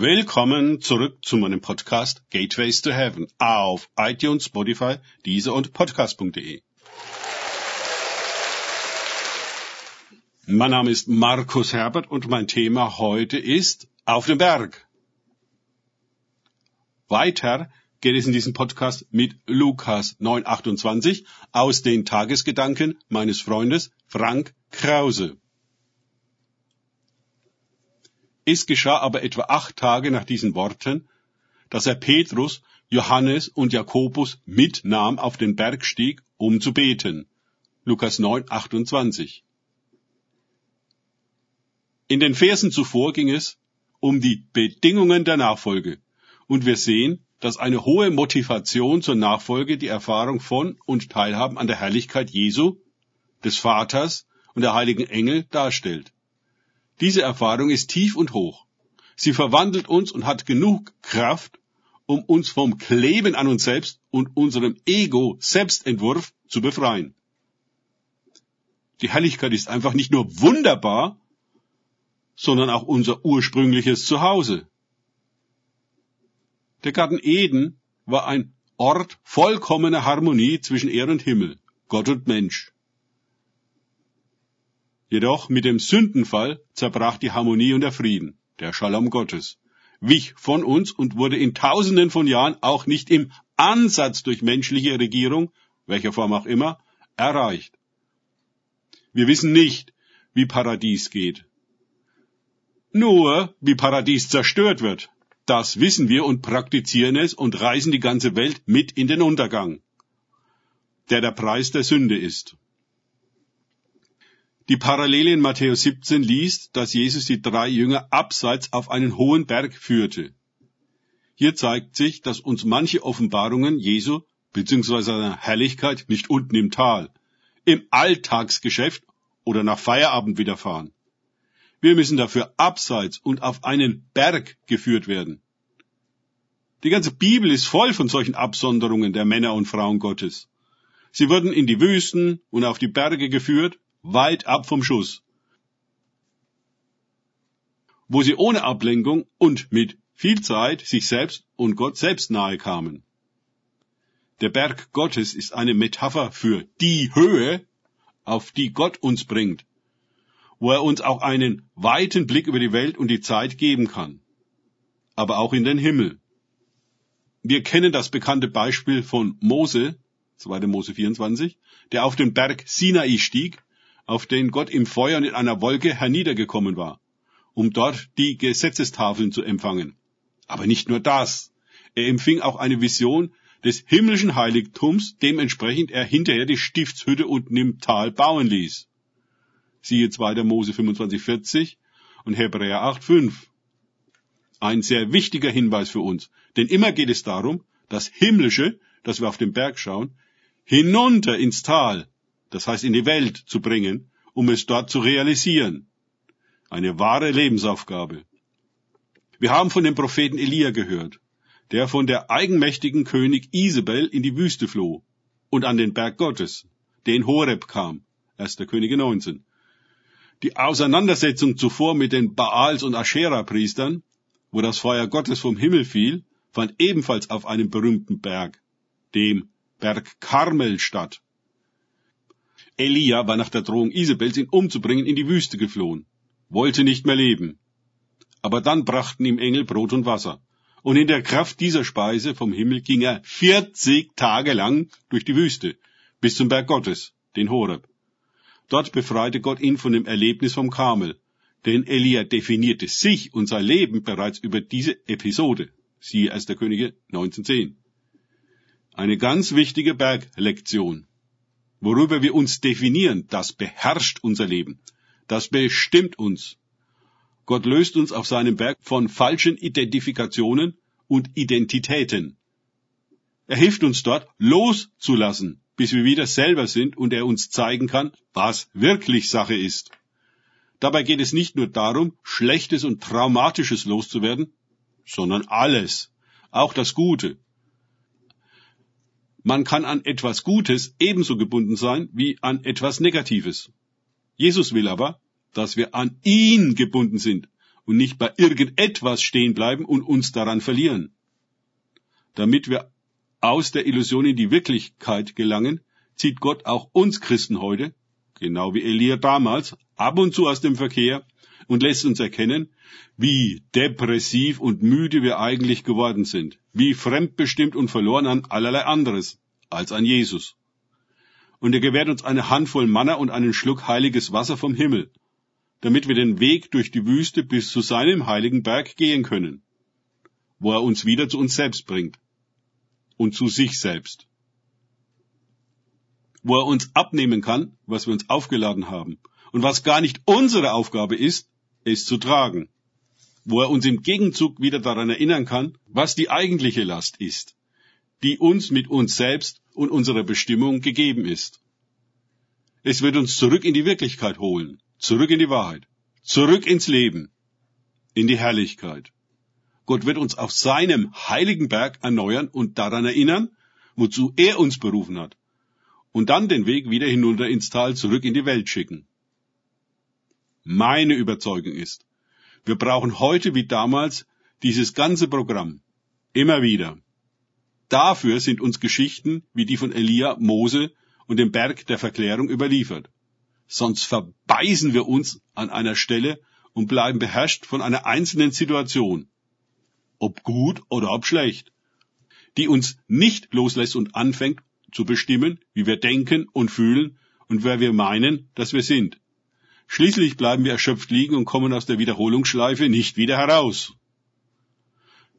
Willkommen zurück zu meinem Podcast Gateways to Heaven auf iTunes, Spotify, Deezer und Podcast.de. Mein Name ist Markus Herbert und mein Thema heute ist Auf dem Berg. Weiter geht es in diesem Podcast mit Lukas 928 aus den Tagesgedanken meines Freundes Frank Krause. Es geschah aber etwa acht Tage nach diesen Worten, dass er Petrus, Johannes und Jakobus mitnahm auf den Berg stieg, um zu beten. Lukas 9, 28. In den Versen zuvor ging es um die Bedingungen der Nachfolge. Und wir sehen, dass eine hohe Motivation zur Nachfolge die Erfahrung von und Teilhaben an der Herrlichkeit Jesu, des Vaters und der heiligen Engel darstellt. Diese Erfahrung ist tief und hoch. Sie verwandelt uns und hat genug Kraft, um uns vom Kleben an uns selbst und unserem Ego-Selbstentwurf zu befreien. Die Herrlichkeit ist einfach nicht nur wunderbar, sondern auch unser ursprüngliches Zuhause. Der Garten Eden war ein Ort vollkommener Harmonie zwischen Erde und Himmel, Gott und Mensch. Jedoch mit dem Sündenfall zerbrach die Harmonie und der Frieden, der Shalom Gottes, wich von uns und wurde in tausenden von Jahren auch nicht im Ansatz durch menschliche Regierung, welcher Form auch immer, erreicht. Wir wissen nicht, wie Paradies geht. Nur, wie Paradies zerstört wird. Das wissen wir und praktizieren es und reisen die ganze Welt mit in den Untergang, der der Preis der Sünde ist. Die Parallele in Matthäus 17 liest, dass Jesus die drei Jünger abseits auf einen hohen Berg führte. Hier zeigt sich, dass uns manche Offenbarungen Jesu bzw. seiner Herrlichkeit nicht unten im Tal, im Alltagsgeschäft oder nach Feierabend widerfahren. Wir müssen dafür abseits und auf einen Berg geführt werden. Die ganze Bibel ist voll von solchen Absonderungen der Männer und Frauen Gottes. Sie wurden in die Wüsten und auf die Berge geführt, weit ab vom Schuss, wo sie ohne Ablenkung und mit viel Zeit sich selbst und Gott selbst nahe kamen. Der Berg Gottes ist eine Metapher für die Höhe, auf die Gott uns bringt, wo er uns auch einen weiten Blick über die Welt und die Zeit geben kann, aber auch in den Himmel. Wir kennen das bekannte Beispiel von Mose, 2. Mose 24, der auf den Berg Sinai stieg auf den Gott im Feuer und in einer Wolke herniedergekommen war, um dort die Gesetzestafeln zu empfangen. Aber nicht nur das. Er empfing auch eine Vision des himmlischen Heiligtums, dementsprechend er hinterher die Stiftshütte unten im Tal bauen ließ. Siehe 2. Mose 25,40 und Hebräer 8,5. Ein sehr wichtiger Hinweis für uns, denn immer geht es darum, das Himmlische, das wir auf den Berg schauen, hinunter ins Tal, das heißt in die Welt zu bringen, um es dort zu realisieren. Eine wahre Lebensaufgabe. Wir haben von dem Propheten Elia gehört, der von der eigenmächtigen König Isabel in die Wüste floh und an den Berg Gottes, den Horeb kam, 1. Könige 19. Die Auseinandersetzung zuvor mit den Baals und Aschera-Priestern, wo das Feuer Gottes vom Himmel fiel, fand ebenfalls auf einem berühmten Berg, dem Berg Karmel statt. Elia war nach der Drohung Isabels, ihn umzubringen, in die Wüste geflohen, wollte nicht mehr leben. Aber dann brachten ihm Engel Brot und Wasser. Und in der Kraft dieser Speise vom Himmel ging er 40 Tage lang durch die Wüste, bis zum Berg Gottes, den Horeb. Dort befreite Gott ihn von dem Erlebnis vom Karmel, denn Elia definierte sich und sein Leben bereits über diese Episode. Siehe 1. Könige 1910. Eine ganz wichtige Berglektion. Worüber wir uns definieren, das beherrscht unser Leben. Das bestimmt uns. Gott löst uns auf seinem Berg von falschen Identifikationen und Identitäten. Er hilft uns dort loszulassen, bis wir wieder selber sind und er uns zeigen kann, was wirklich Sache ist. Dabei geht es nicht nur darum, Schlechtes und Traumatisches loszuwerden, sondern alles, auch das Gute, man kann an etwas Gutes ebenso gebunden sein wie an etwas Negatives. Jesus will aber, dass wir an ihn gebunden sind und nicht bei irgendetwas stehen bleiben und uns daran verlieren. Damit wir aus der Illusion in die Wirklichkeit gelangen, zieht Gott auch uns Christen heute, genau wie Elia damals, ab und zu aus dem Verkehr und lässt uns erkennen, wie depressiv und müde wir eigentlich geworden sind, wie fremdbestimmt und verloren an allerlei anderes als an Jesus. Und er gewährt uns eine Handvoll Manna und einen Schluck heiliges Wasser vom Himmel, damit wir den Weg durch die Wüste bis zu seinem heiligen Berg gehen können, wo er uns wieder zu uns selbst bringt und zu sich selbst, wo er uns abnehmen kann, was wir uns aufgeladen haben. Und was gar nicht unsere Aufgabe ist, es zu tragen, wo er uns im Gegenzug wieder daran erinnern kann, was die eigentliche Last ist, die uns mit uns selbst und unserer Bestimmung gegeben ist. Es wird uns zurück in die Wirklichkeit holen, zurück in die Wahrheit, zurück ins Leben, in die Herrlichkeit. Gott wird uns auf seinem heiligen Berg erneuern und daran erinnern, wozu er uns berufen hat, und dann den Weg wieder hinunter ins Tal zurück in die Welt schicken. Meine Überzeugung ist, wir brauchen heute wie damals dieses ganze Programm. Immer wieder. Dafür sind uns Geschichten wie die von Elia, Mose und dem Berg der Verklärung überliefert sonst verbeißen wir uns an einer Stelle und bleiben beherrscht von einer einzelnen Situation, ob gut oder ob schlecht, die uns nicht loslässt und anfängt zu bestimmen, wie wir denken und fühlen und wer wir meinen, dass wir sind. Schließlich bleiben wir erschöpft liegen und kommen aus der Wiederholungsschleife nicht wieder heraus.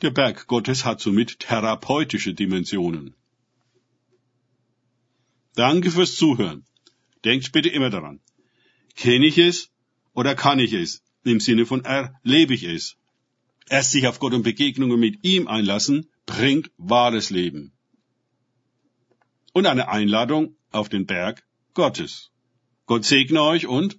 Der Berg Gottes hat somit therapeutische Dimensionen. Danke fürs Zuhören. Denkt bitte immer daran. Kenne ich es oder kann ich es? Im Sinne von erlebe ich es. Erst sich auf Gott und Begegnungen mit ihm einlassen, bringt wahres Leben. Und eine Einladung auf den Berg Gottes. Gott segne euch und